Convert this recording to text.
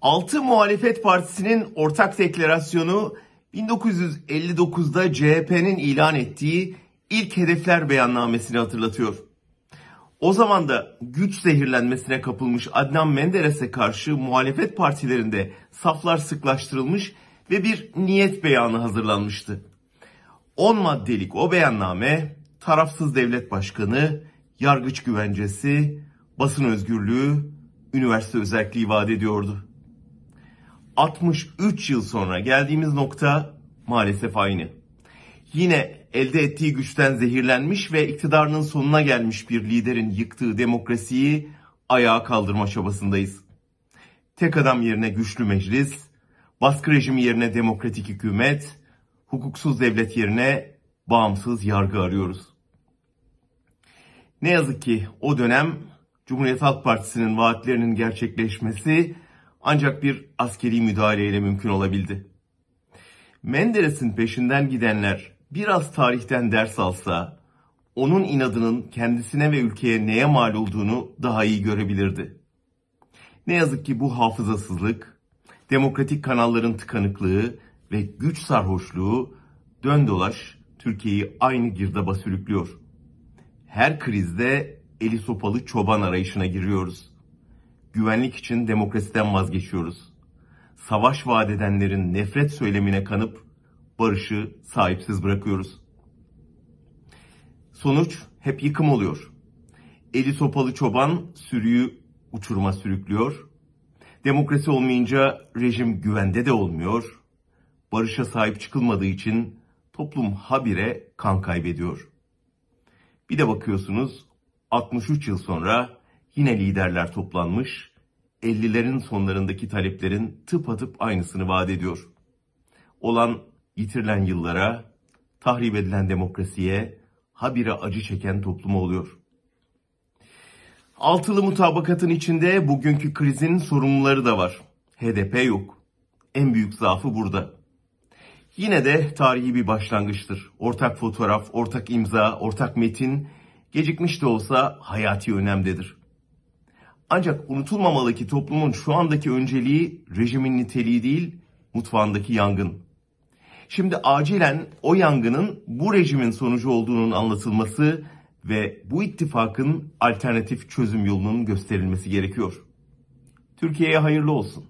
Altı muhalefet partisinin ortak deklarasyonu 1959'da CHP'nin ilan ettiği ilk hedefler beyannamesini hatırlatıyor. O zaman da güç zehirlenmesine kapılmış Adnan Menderes'e karşı muhalefet partilerinde saflar sıklaştırılmış ve bir niyet beyanı hazırlanmıştı. 10 maddelik o beyanname tarafsız devlet başkanı, yargıç güvencesi, basın özgürlüğü, üniversite özelliği vaat ediyordu. 63 yıl sonra geldiğimiz nokta maalesef aynı. Yine elde ettiği güçten zehirlenmiş ve iktidarının sonuna gelmiş bir liderin yıktığı demokrasiyi ayağa kaldırma çabasındayız. Tek adam yerine güçlü meclis, baskı rejimi yerine demokratik hükümet, hukuksuz devlet yerine bağımsız yargı arıyoruz. Ne yazık ki o dönem Cumhuriyet Halk Partisi'nin vaatlerinin gerçekleşmesi ancak bir askeri müdahaleyle mümkün olabildi. Menderes'in peşinden gidenler biraz tarihten ders alsa, onun inadının kendisine ve ülkeye neye mal olduğunu daha iyi görebilirdi. Ne yazık ki bu hafızasızlık, demokratik kanalların tıkanıklığı ve güç sarhoşluğu dön dolaş Türkiye'yi aynı girdaba sürüklüyor. Her krizde eli sopalı çoban arayışına giriyoruz. Güvenlik için demokrasiden vazgeçiyoruz. Savaş vaat edenlerin nefret söylemine kanıp barışı sahipsiz bırakıyoruz. Sonuç hep yıkım oluyor. Eli sopalı çoban sürüyü uçuruma sürüklüyor. Demokrasi olmayınca rejim güvende de olmuyor. Barışa sahip çıkılmadığı için toplum habire kan kaybediyor. Bir de bakıyorsunuz 63 yıl sonra yine liderler toplanmış, 50'lerin sonlarındaki taleplerin tıpatıp aynısını vaat ediyor. Olan yitirilen yıllara, tahrip edilen demokrasiye, habire acı çeken topluma oluyor. Altılı mutabakatın içinde bugünkü krizin sorumluları da var. HDP yok. En büyük zaafı burada. Yine de tarihi bir başlangıçtır. Ortak fotoğraf, ortak imza, ortak metin gecikmiş de olsa hayati önemdedir. Ancak unutulmamalı ki toplumun şu andaki önceliği rejimin niteliği değil, mutfağındaki yangın. Şimdi acilen o yangının bu rejimin sonucu olduğunun anlatılması ve bu ittifakın alternatif çözüm yolunun gösterilmesi gerekiyor. Türkiye'ye hayırlı olsun.